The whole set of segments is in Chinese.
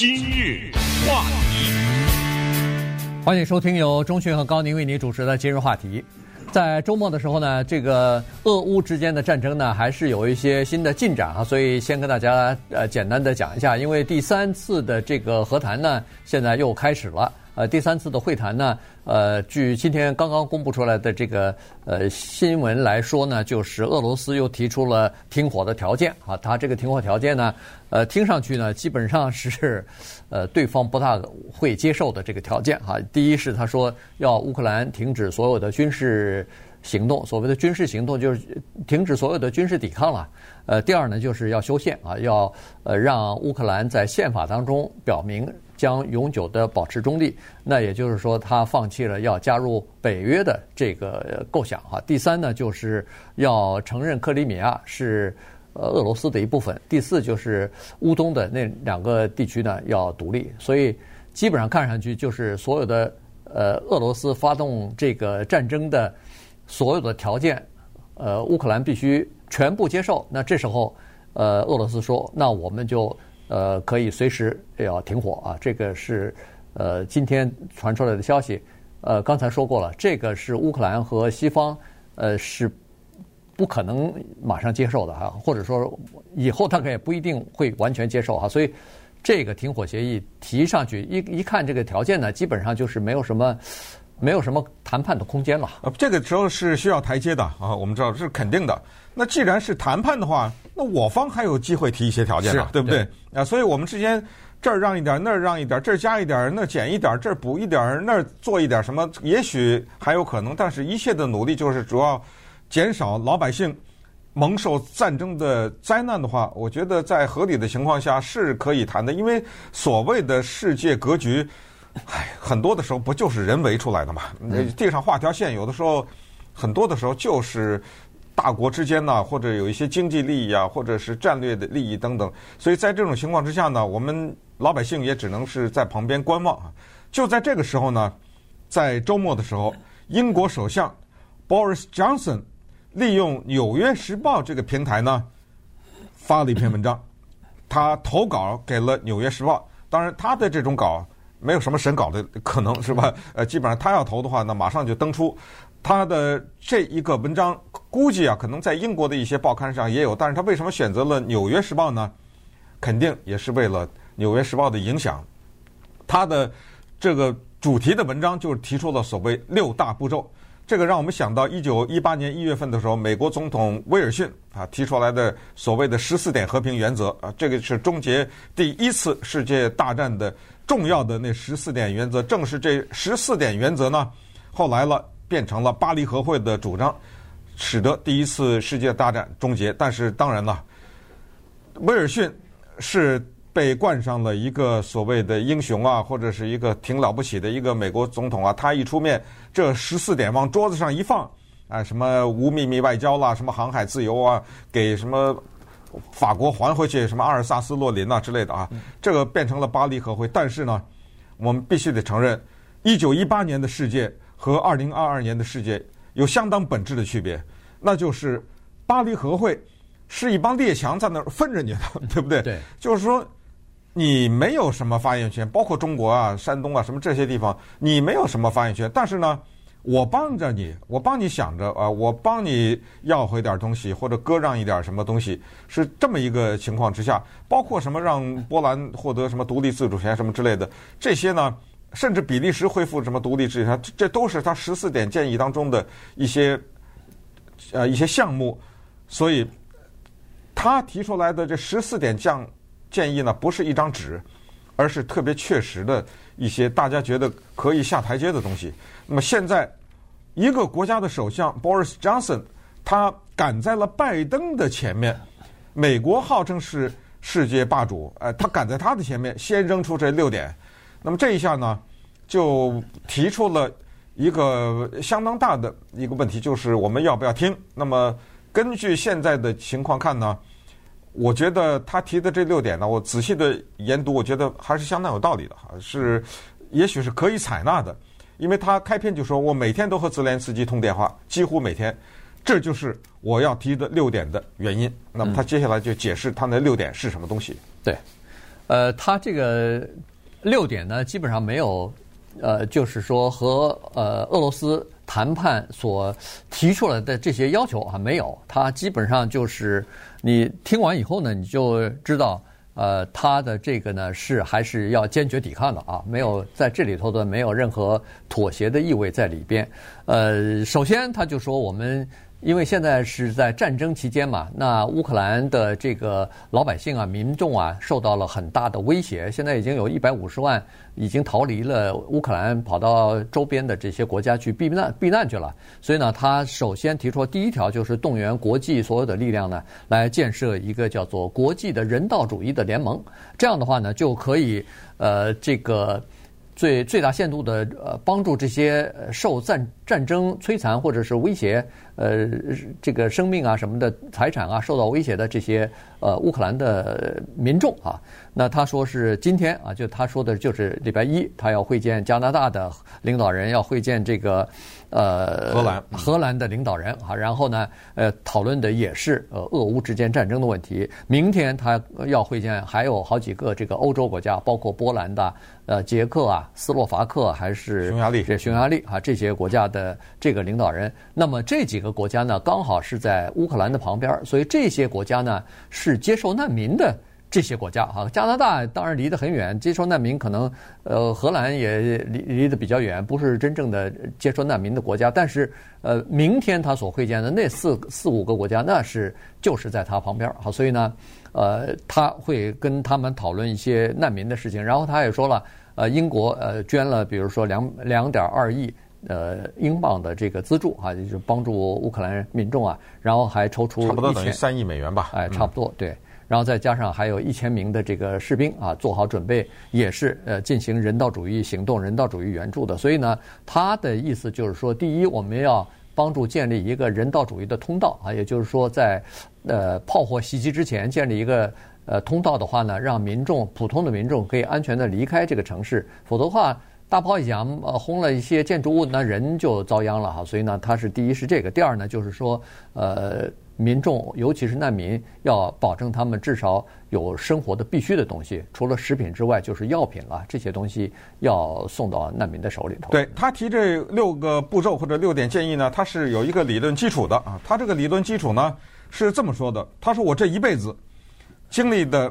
今日话题，欢迎收听由钟迅和高宁为您主持的今日话题。在周末的时候呢，这个俄乌之间的战争呢，还是有一些新的进展啊，所以先跟大家呃简单的讲一下，因为第三次的这个和谈呢，现在又开始了。呃，第三次的会谈呢，呃，据今天刚刚公布出来的这个呃新闻来说呢，就是俄罗斯又提出了停火的条件啊。他这个停火条件呢，呃，听上去呢，基本上是呃对方不大会接受的这个条件哈。第一是他说要乌克兰停止所有的军事行动，所谓的军事行动就是停止所有的军事抵抗了。呃，第二呢，就是要修宪啊，要呃让乌克兰在宪法当中表明。将永久的保持中立，那也就是说，他放弃了要加入北约的这个构想哈。第三呢，就是要承认克里米亚是呃俄罗斯的一部分。第四就是乌东的那两个地区呢要独立。所以基本上看上去就是所有的呃俄罗斯发动这个战争的所有的条件，呃乌克兰必须全部接受。那这时候呃俄罗斯说，那我们就。呃，可以随时要停火啊！这个是呃今天传出来的消息。呃，刚才说过了，这个是乌克兰和西方呃是不可能马上接受的哈，或者说以后大概也不一定会完全接受哈。所以这个停火协议提上去，一一看这个条件呢，基本上就是没有什么没有什么谈判的空间了。呃，这个时候是需要台阶的啊，我们知道这是肯定的。那既然是谈判的话，那我方还有机会提一些条件的，对不对？啊，所以我们之间这儿让一点，那儿让一点，这儿加一点，那儿减一点，这儿补一点，那儿做一点什么，也许还有可能。但是一切的努力就是主要减少老百姓蒙受战争的灾难的话，我觉得在合理的情况下是可以谈的。因为所谓的世界格局，唉，很多的时候不就是人为出来的嘛？地上画条线，有的时候很多的时候就是。大国之间呢，或者有一些经济利益啊，或者是战略的利益等等，所以在这种情况之下呢，我们老百姓也只能是在旁边观望啊。就在这个时候呢，在周末的时候，英国首相 Boris Johnson 利用《纽约时报》这个平台呢，发了一篇文章，他投稿给了《纽约时报》。当然，他的这种稿没有什么审稿的可能，是吧？呃，基本上他要投的话，那马上就登出。他的这一个文章，估计啊，可能在英国的一些报刊上也有，但是他为什么选择了《纽约时报》呢？肯定也是为了《纽约时报》的影响。他的这个主题的文章就是提出了所谓六大步骤，这个让我们想到一九一八年一月份的时候，美国总统威尔逊啊提出来的所谓的十四点和平原则啊，这个是终结第一次世界大战的重要的那十四点原则。正是这十四点原则呢，后来了。变成了巴黎和会的主张，使得第一次世界大战终结。但是当然了，威尔逊是被冠上了一个所谓的英雄啊，或者是一个挺了不起的一个美国总统啊。他一出面，这十四点往桌子上一放，啊，什么无秘密外交啦，什么航海自由啊，给什么法国还回去，什么阿尔萨斯洛林啊之类的啊，这个变成了巴黎和会。但是呢，我们必须得承认，一九一八年的世界。和二零二二年的世界有相当本质的区别，那就是巴黎和会是一帮列强在那儿分着你的，对不对？对，就是说你没有什么发言权，包括中国啊、山东啊什么这些地方，你没有什么发言权。但是呢，我帮着你，我帮你想着啊，我帮你要回点东西或者割让一点什么东西，是这么一个情况之下，包括什么让波兰获得什么独立自主权什么之类的这些呢？甚至比利时恢复什么独立制，他这都是他十四点建议当中的一些呃一些项目，所以他提出来的这十四点降建议呢，不是一张纸，而是特别确实的一些大家觉得可以下台阶的东西。那么现在一个国家的首相 Boris Johnson，他赶在了拜登的前面，美国号称是世界霸主，呃，他赶在他的前面，先扔出这六点。那么这一下呢，就提出了一个相当大的一个问题，就是我们要不要听？那么根据现在的情况看呢，我觉得他提的这六点呢，我仔细的研读，我觉得还是相当有道理的哈，是也许是可以采纳的，因为他开篇就说我每天都和泽连斯基通电话，几乎每天，这就是我要提的六点的原因。那么他接下来就解释他那六点是什么东西。对。呃，他这个六点呢，基本上没有，呃，就是说和呃俄罗斯谈判所提出来的这些要求啊，没有。他基本上就是你听完以后呢，你就知道。呃，他的这个呢是还是要坚决抵抗的啊，没有在这里头的没有任何妥协的意味在里边。呃，首先他就说我们。因为现在是在战争期间嘛，那乌克兰的这个老百姓啊、民众啊，受到了很大的威胁。现在已经有一百五十万已经逃离了乌克兰，跑到周边的这些国家去避难避难去了。所以呢，他首先提出第一条就是动员国际所有的力量呢，来建设一个叫做国际的人道主义的联盟。这样的话呢，就可以呃这个。最最大限度的呃帮助这些受战战争摧残或者是威胁呃这个生命啊什么的财产啊受到威胁的这些呃乌克兰的民众啊，那他说是今天啊，就他说的就是礼拜一，他要会见加拿大的领导人，要会见这个。呃，荷兰荷兰的领导人啊，然后呢，呃，讨论的也是呃俄乌之间战争的问题。明天他要会见还有好几个这个欧洲国家，包括波兰的、呃捷克啊、斯洛伐克还是匈牙利，这匈牙利啊这些国家的这个领导人。那么这几个国家呢，刚好是在乌克兰的旁边，所以这些国家呢是接受难民的。这些国家哈，加拿大当然离得很远，接收难民可能，呃，荷兰也离离得比较远，不是真正的接收难民的国家。但是，呃，明天他所会见的那四四五个国家，那是就是在他旁边，好，所以呢，呃，他会跟他们讨论一些难民的事情。然后他也说了，呃，英国呃捐了，比如说两两点二亿呃英镑的这个资助啊，就是帮助乌克兰民众啊，然后还抽出差不多等于三亿美元吧，哎，差不多对。然后再加上还有一千名的这个士兵啊，做好准备，也是呃进行人道主义行动、人道主义援助的。所以呢，他的意思就是说，第一，我们要帮助建立一个人道主义的通道啊，也就是说，在呃炮火袭击之前建立一个呃通道的话呢，让民众普通的民众可以安全的离开这个城市。否则的话，大炮一响，呃轰了一些建筑物，那人就遭殃了哈。所以呢，他是第一是这个，第二呢就是说呃。民众，尤其是难民，要保证他们至少有生活的必需的东西，除了食品之外，就是药品了。这些东西要送到难民的手里头。对，他提这六个步骤或者六点建议呢，他是有一个理论基础的啊。他这个理论基础呢是这么说的：他说我这一辈子经历的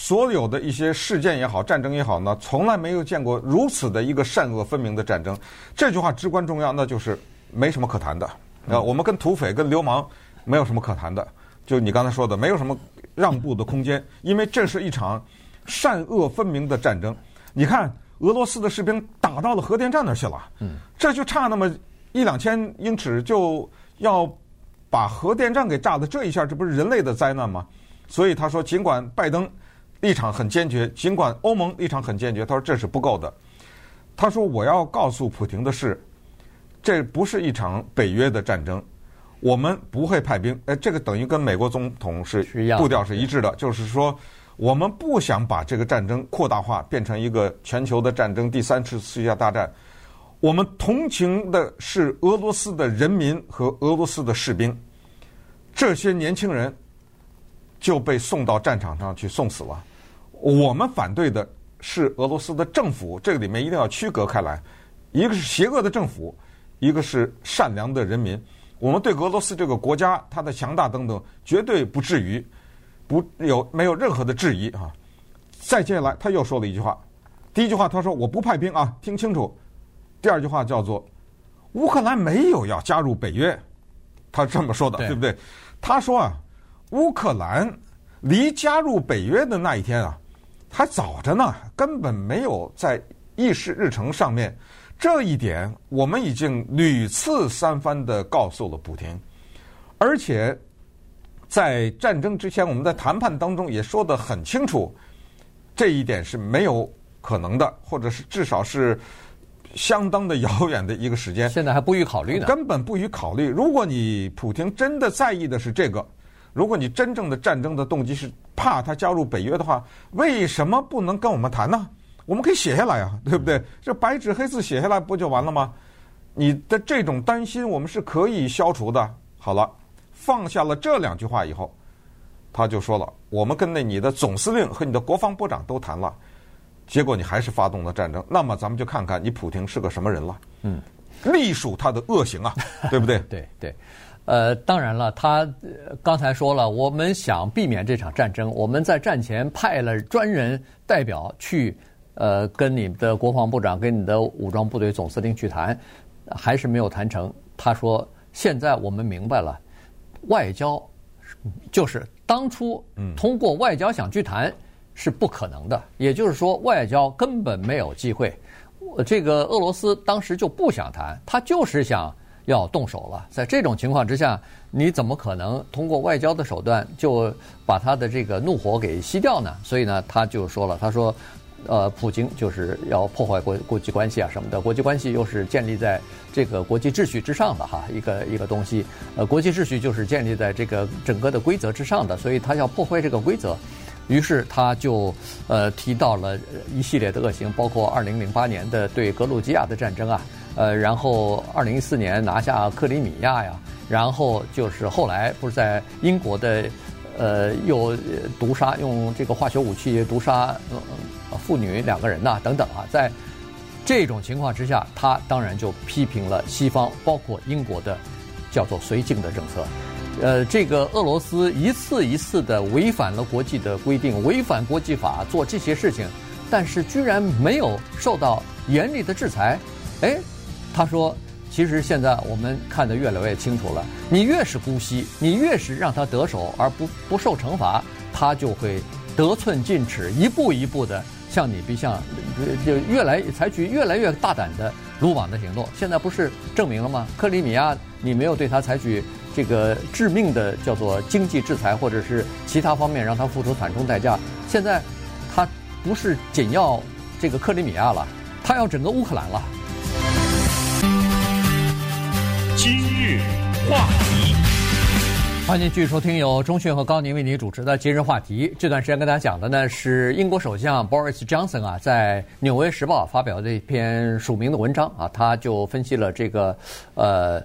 所有的一些事件也好，战争也好呢，从来没有见过如此的一个善恶分明的战争。这句话至关重要，那就是没什么可谈的啊。我们跟土匪、跟流氓。没有什么可谈的，就你刚才说的，没有什么让步的空间，因为这是一场善恶分明的战争。你看，俄罗斯的士兵打到了核电站那儿去了，嗯，这就差那么一两千英尺，就要把核电站给炸的，这一下，这不是人类的灾难吗？所以他说，尽管拜登立场很坚决，尽管欧盟立场很坚决，他说这是不够的。他说，我要告诉普京的是，这不是一场北约的战争。我们不会派兵，哎，这个等于跟美国总统是步调是一致的，就是说，我们不想把这个战争扩大化，变成一个全球的战争，第三次世界大战。我们同情的是俄罗斯的人民和俄罗斯的士兵，这些年轻人就被送到战场上去送死了。我们反对的是俄罗斯的政府，这个里面一定要区隔开来，一个是邪恶的政府，一个是善良的人民。我们对俄罗斯这个国家，它的强大等等，绝对不至于不有没有任何的质疑啊！再接下来，他又说了一句话，第一句话他说：“我不派兵啊，听清楚。”第二句话叫做：“乌克兰没有要加入北约。”他这么说的，对不对？他说啊，乌克兰离加入北约的那一天啊，还早着呢，根本没有在议事日程上面。这一点我们已经屡次三番的告诉了普京，而且在战争之前，我们在谈判当中也说得很清楚，这一点是没有可能的，或者是至少是相当的遥远的一个时间。现在还不予考虑呢，根本不予考虑。如果你普京真的在意的是这个，如果你真正的战争的动机是怕他加入北约的话，为什么不能跟我们谈呢？我们可以写下来啊，对不对？这白纸黑字写下来不就完了吗？你的这种担心，我们是可以消除的。好了，放下了这两句话以后，他就说了，我们跟那你的总司令和你的国防部长都谈了，结果你还是发动了战争，那么咱们就看看你普京是个什么人了。嗯，隶属他的恶行啊，对不对？对对。呃，当然了，他刚才说了，我们想避免这场战争，我们在战前派了专人代表去，呃，跟你的国防部长、跟你的武装部队总司令去谈，还是没有谈成。他说，现在我们明白了，外交就是当初通过外交想去谈是不可能的，也就是说，外交根本没有机会。这个俄罗斯当时就不想谈，他就是想。要动手了，在这种情况之下，你怎么可能通过外交的手段就把他的这个怒火给熄掉呢？所以呢，他就说了，他说，呃，普京就是要破坏国国际关系啊什么的，国际关系又是建立在这个国际秩序之上的哈，一个一个东西，呃，国际秩序就是建立在这个整个的规则之上的，所以他要破坏这个规则，于是他就呃提到了一系列的恶行，包括二零零八年的对格鲁吉亚的战争啊。呃，然后二零一四年拿下克里米亚呀，然后就是后来不是在英国的，呃，又毒杀用这个化学武器毒杀呃妇女两个人呐，等等啊，在这种情况之下，他当然就批评了西方，包括英国的叫做绥靖的政策。呃，这个俄罗斯一次一次的违反了国际的规定，违反国际法，做这些事情，但是居然没有受到严厉的制裁，哎。他说：“其实现在我们看得越来越清楚了，你越是姑息，你越是让他得手而不不受惩罚，他就会得寸进尺，一步一步的向你逼向，就越来采取越来越大胆的鲁莽的行动。现在不是证明了吗？克里米亚你没有对他采取这个致命的叫做经济制裁，或者是其他方面让他付出惨重代价。现在他不是仅要这个克里米亚了，他要整个乌克兰了。”今日话题，欢迎继续收听由中讯和高宁为您主持的今日话题。这段时间跟大家讲的呢是英国首相 Boris Johnson 啊，在《纽约时报》发表的一篇署名的文章啊，他就分析了这个呃。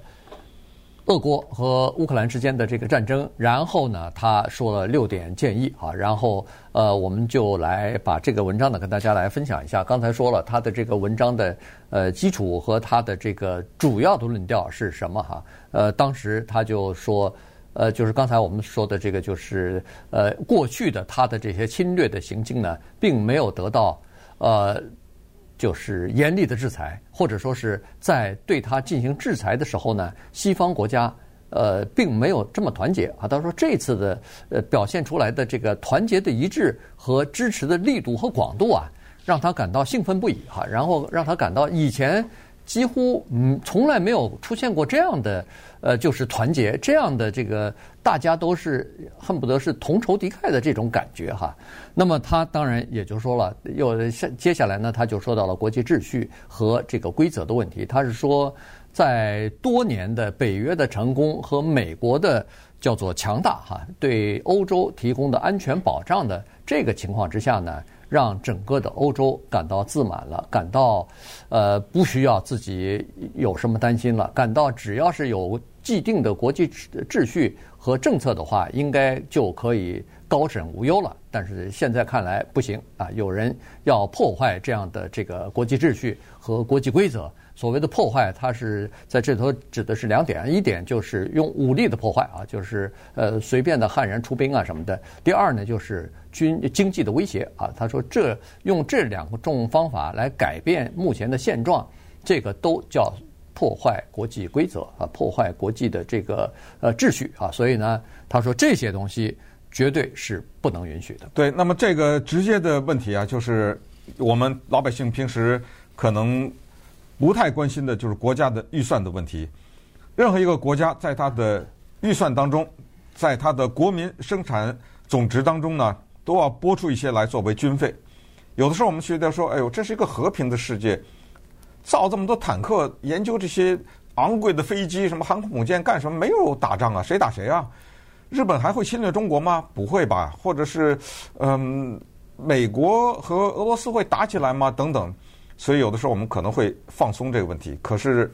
俄国和乌克兰之间的这个战争，然后呢，他说了六点建议啊，然后呃，我们就来把这个文章呢跟大家来分享一下。刚才说了他的这个文章的呃基础和他的这个主要的论调是什么哈？呃，当时他就说，呃，就是刚才我们说的这个，就是呃过去的他的这些侵略的行径呢，并没有得到呃。就是严厉的制裁，或者说是在对他进行制裁的时候呢，西方国家呃并没有这么团结啊。他说这次的呃表现出来的这个团结的一致和支持的力度和广度啊，让他感到兴奋不已哈。然后让他感到以前几乎嗯从来没有出现过这样的。呃，就是团结这样的这个，大家都是恨不得是同仇敌忾的这种感觉哈。那么他当然也就说了，又下接下来呢，他就说到了国际秩序和这个规则的问题。他是说，在多年的北约的成功和美国的叫做强大哈，对欧洲提供的安全保障的这个情况之下呢。让整个的欧洲感到自满了，感到，呃，不需要自己有什么担心了，感到只要是有既定的国际秩序和政策的话，应该就可以高枕无忧了。但是现在看来不行啊，有人要破坏这样的这个国际秩序和国际规则。所谓的破坏，它是在这头指的是两点：一点就是用武力的破坏啊，就是呃随便的悍然出兵啊什么的；第二呢，就是军经济的威胁啊。他说这用这两种方法来改变目前的现状，这个都叫破坏国际规则啊，破坏国际的这个呃秩序啊。所以呢，他说这些东西绝对是不能允许的。对，那么这个直接的问题啊，就是我们老百姓平时可能。不太关心的就是国家的预算的问题。任何一个国家在它的预算当中，在它的国民生产总值当中呢，都要拨出一些来作为军费。有的时候我们觉得说，哎呦，这是一个和平的世界，造这么多坦克，研究这些昂贵的飞机，什么航空母舰干什么？没有打仗啊，谁打谁啊？日本还会侵略中国吗？不会吧？或者是，嗯，美国和俄罗斯会打起来吗？等等。所以有的时候我们可能会放松这个问题，可是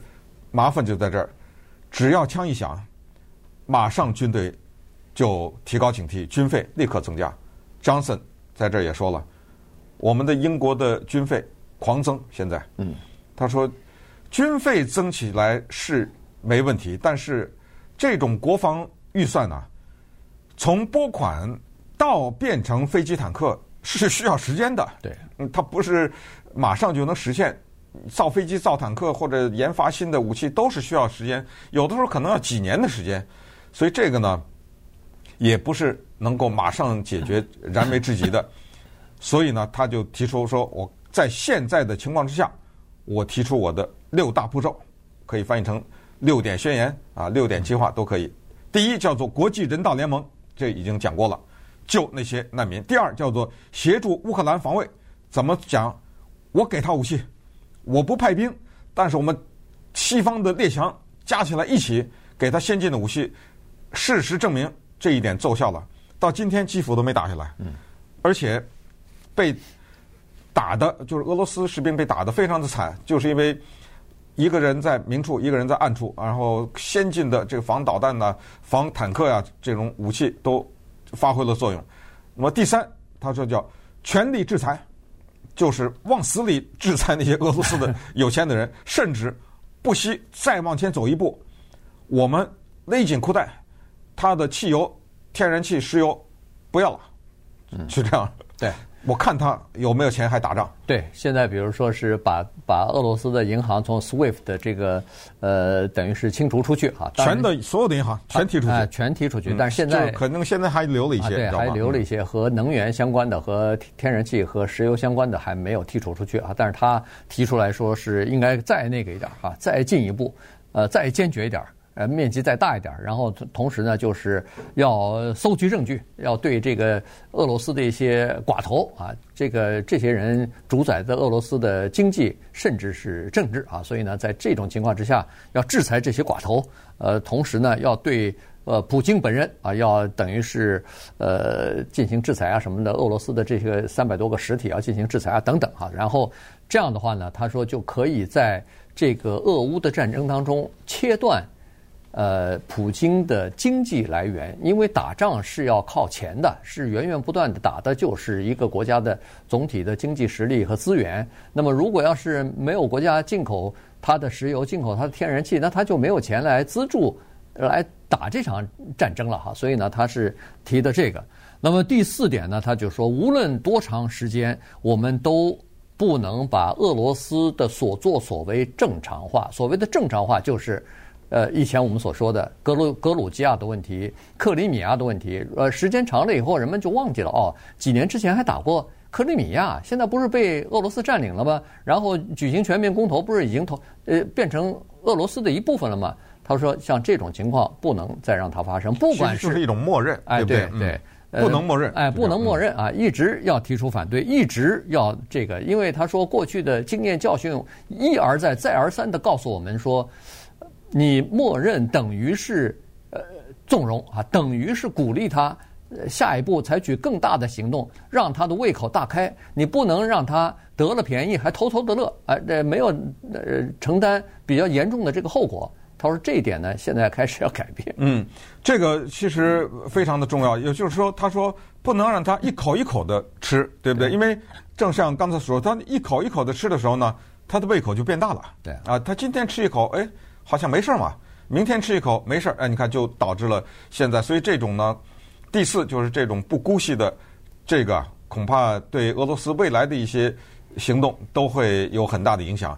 麻烦就在这儿，只要枪一响，马上军队就提高警惕，军费立刻增加。Johnson 在这儿也说了，我们的英国的军费狂增，现在，嗯，他说军费增起来是没问题，但是这种国防预算呢、啊，从拨款到变成飞机坦克是需要时间的，对，嗯，它不是马上就能实现。造飞机、造坦克或者研发新的武器都是需要时间，有的时候可能要几年的时间，所以这个呢，也不是能够马上解决、燃眉之急的。所以呢，他就提出说，我在现在的情况之下，我提出我的六大步骤，可以翻译成六点宣言啊，六点计划都可以。第一叫做国际人道联盟，这已经讲过了，救那些难民。第二叫做协助乌克兰防卫，怎么讲？我给他武器。我不派兵，但是我们西方的列强加起来一起给他先进的武器，事实证明这一点奏效了。到今天基辅都没打下来，而且被打的就是俄罗斯士兵被打得非常的惨，就是因为一个人在明处，一个人在暗处，然后先进的这个防导弹呐、防坦克呀这种武器都发挥了作用。那么第三，他说叫全力制裁。就是往死里制裁那些俄罗斯的 有钱的人，甚至不惜再往前走一步，我们勒紧裤带，他的汽油、天然气、石油不要了，就这样。对。我看他有没有钱还打仗？对，现在比如说是把把俄罗斯的银行从 SWIFT 的这个呃，等于是清除出去哈，全的所有的银行全踢出去，全踢出去。但是现在可能现在还留了一些，对，还留了一些和能源相关的、和天然气和石油相关的还没有剔除出去啊。但是他提出来说是应该再那个一点哈，再进一步，呃，再坚决一点。呃，面积再大一点，然后同时呢，就是要搜集证据，要对这个俄罗斯的一些寡头啊，这个这些人主宰的俄罗斯的经济甚至是政治啊，所以呢，在这种情况之下，要制裁这些寡头，呃，同时呢，要对呃普京本人啊，要等于是呃进行制裁啊什么的，俄罗斯的这些三百多个实体要进行制裁啊等等啊，然后这样的话呢，他说就可以在这个俄乌的战争当中切断。呃，普京的经济来源，因为打仗是要靠钱的，是源源不断的打的，就是一个国家的总体的经济实力和资源。那么，如果要是没有国家进口它的石油、进口它的天然气，那它就没有钱来资助来打这场战争了哈。所以呢，他是提的这个。那么第四点呢，他就说，无论多长时间，我们都不能把俄罗斯的所作所为正常化。所谓的正常化，就是。呃，以前我们所说的格鲁格鲁吉亚的问题、克里米亚的问题，呃，时间长了以后，人们就忘记了哦。几年之前还打过克里米亚，现在不是被俄罗斯占领了吗？然后举行全面公投，不是已经投呃变成俄罗斯的一部分了吗？他说，像这种情况不能再让它发生，不管是就是一种默认，哎，对对，不能默认，哎，不能默认啊，一直要提出反对，一直要这个，因为他说过去的经验教训一而再、再而三的告诉我们说。你默认等于是呃纵容啊，等于是鼓励他下一步采取更大的行动，让他的胃口大开。你不能让他得了便宜还偷偷的乐，啊，这没有呃承担比较严重的这个后果。他说这一点呢，现在开始要改变。嗯，这个其实非常的重要。也就是说，他说不能让他一口一口的吃，对不对？因为正像刚才说，他一口一口的吃的时候呢，他的胃口就变大了。对啊，他今天吃一口，哎。好像没事嘛，明天吃一口没事儿，哎，你看就导致了现在，所以这种呢，第四就是这种不姑息的这个，恐怕对俄罗斯未来的一些行动都会有很大的影响。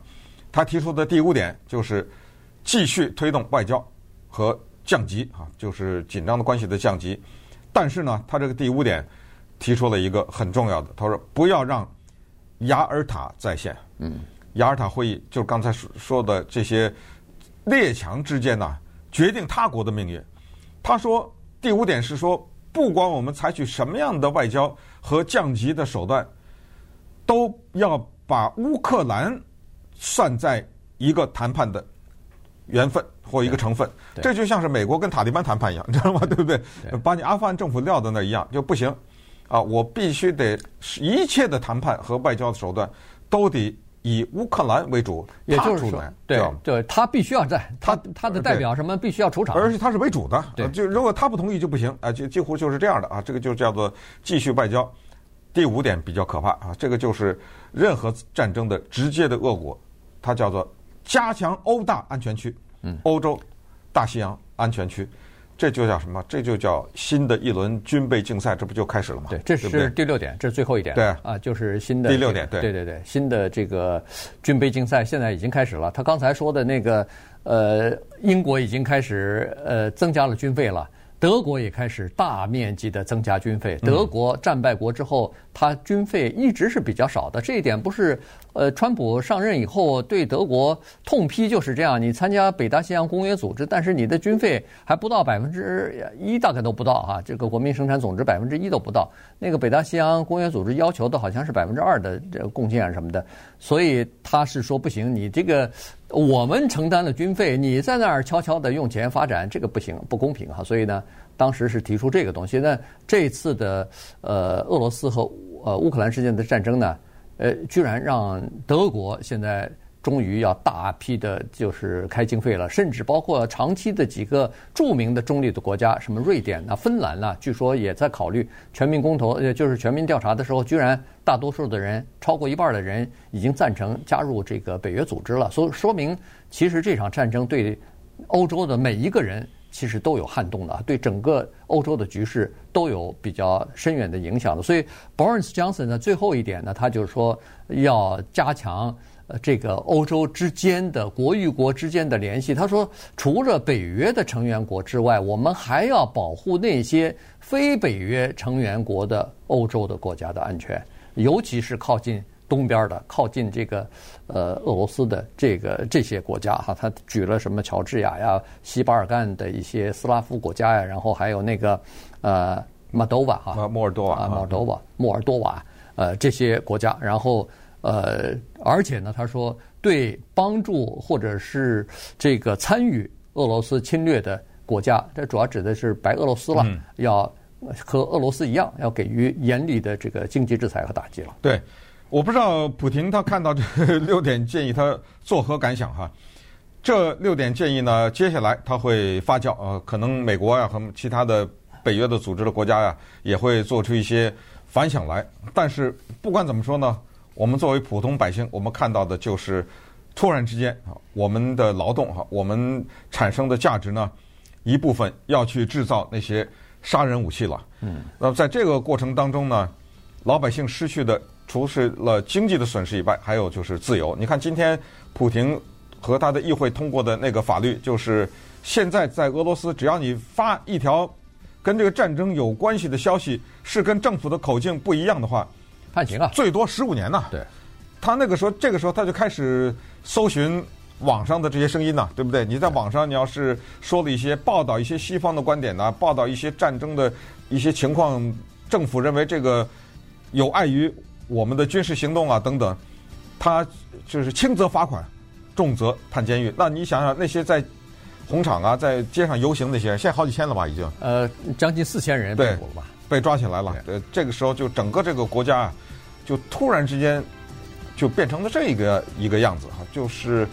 他提出的第五点就是继续推动外交和降级啊，就是紧张的关系的降级。但是呢，他这个第五点提出了一个很重要的，他说不要让雅尔塔再现。嗯，雅尔塔会议就是刚才说说的这些。列强之间呢，决定他国的命运。他说，第五点是说，不管我们采取什么样的外交和降级的手段，都要把乌克兰算在一个谈判的缘分或一个成分。这就像是美国跟塔利班谈判一样，你知道吗？对不对？把你阿富汗政府撂在那一样就不行。啊，我必须得一切的谈判和外交的手段都得以乌克兰为主，也就是说，对对，对，他必须要在，他他的代表什么必须要出场，而且他是为主的，对，就如果他不同意就不行啊，就几乎就是这样的啊，这个就叫做继续外交。第五点比较可怕啊，这个就是任何战争的直接的恶果，它叫做加强欧大安全区，嗯，欧洲大西洋安全区。这就叫什么？这就叫新的一轮军备竞赛，这不就开始了吗？对，这是第六点，这是最后一点。对啊，就是新的第六点。对对对对，新的这个军备竞赛现在已经开始了。他刚才说的那个，呃，英国已经开始呃增加了军费了。德国也开始大面积的增加军费。德国战败国之后，它军费一直是比较少的。这一点不是呃，川普上任以后对德国痛批就是这样。你参加北大西洋公约组织，但是你的军费还不到百分之一，大概都不到哈。这个国民生产总值百分之一都不到。那个北大西洋公约组织要求的好像是百分之二的这个贡献什么的。所以他是说不行，你这个。我们承担了军费，你在那儿悄悄地用钱发展，这个不行，不公平哈。所以呢，当时是提出这个东西。那这次的呃俄罗斯和呃乌克兰之间的战争呢，呃，居然让德国现在。终于要大批的，就是开经费了，甚至包括长期的几个著名的中立的国家，什么瑞典呐、芬兰呐，据说也在考虑全民公投，呃，就是全民调查的时候，居然大多数的人，超过一半的人已经赞成加入这个北约组织了。所以说明，其实这场战争对欧洲的每一个人其实都有撼动的，对整个欧洲的局势都有比较深远的影响的。所以，Boris Johnson 呢，最后一点呢，他就是说要加强。这个欧洲之间的国与国之间的联系，他说，除了北约的成员国之外，我们还要保护那些非北约成员国的欧洲的国家的安全，尤其是靠近东边的、靠近这个呃俄罗斯的这个这些国家哈。他举了什么乔治亚呀、西巴尔干的一些斯拉夫国家呀，然后还有那个呃马多瓦哈，莫尔多瓦啊，莫尔多瓦、莫尔多瓦呃这些国家，然后。呃，而且呢，他说对帮助或者是这个参与俄罗斯侵略的国家，这主要指的是白俄罗斯了，嗯、要和俄罗斯一样，要给予严厉的这个经济制裁和打击了。对，我不知道普廷他看到这 六点建议，他作何感想哈？这六点建议呢，接下来他会发酵，呃，可能美国呀和其他的北约的组织的国家呀也会做出一些反响来。但是不管怎么说呢？我们作为普通百姓，我们看到的就是突然之间啊，我们的劳动哈，我们产生的价值呢，一部分要去制造那些杀人武器了。嗯，那么在这个过程当中呢，老百姓失去的除了经济的损失以外，还有就是自由。你看今天普廷和他的议会通过的那个法律，就是现在在俄罗斯，只要你发一条跟这个战争有关系的消息，是跟政府的口径不一样的话。判刑啊，最多十五年呢。对，他那个时候，这个时候他就开始搜寻网上的这些声音呢，对不对？你在网上，你要是说了一些报道一些西方的观点呢，报道一些战争的一些情况，政府认为这个有碍于我们的军事行动啊等等，他就是轻则罚款，重则判监狱。那你想想那些在红场啊，在街上游行那些人，现在好几千了吧，已经。呃，将近四千人被捕了吧？被抓起来了，呃，这个时候就整个这个国家啊，就突然之间就变成了这个一个样子哈，就是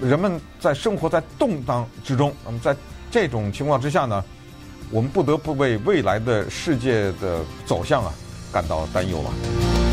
人们在生活在动荡之中。那么在这种情况之下呢，我们不得不为未来的世界的走向啊感到担忧了。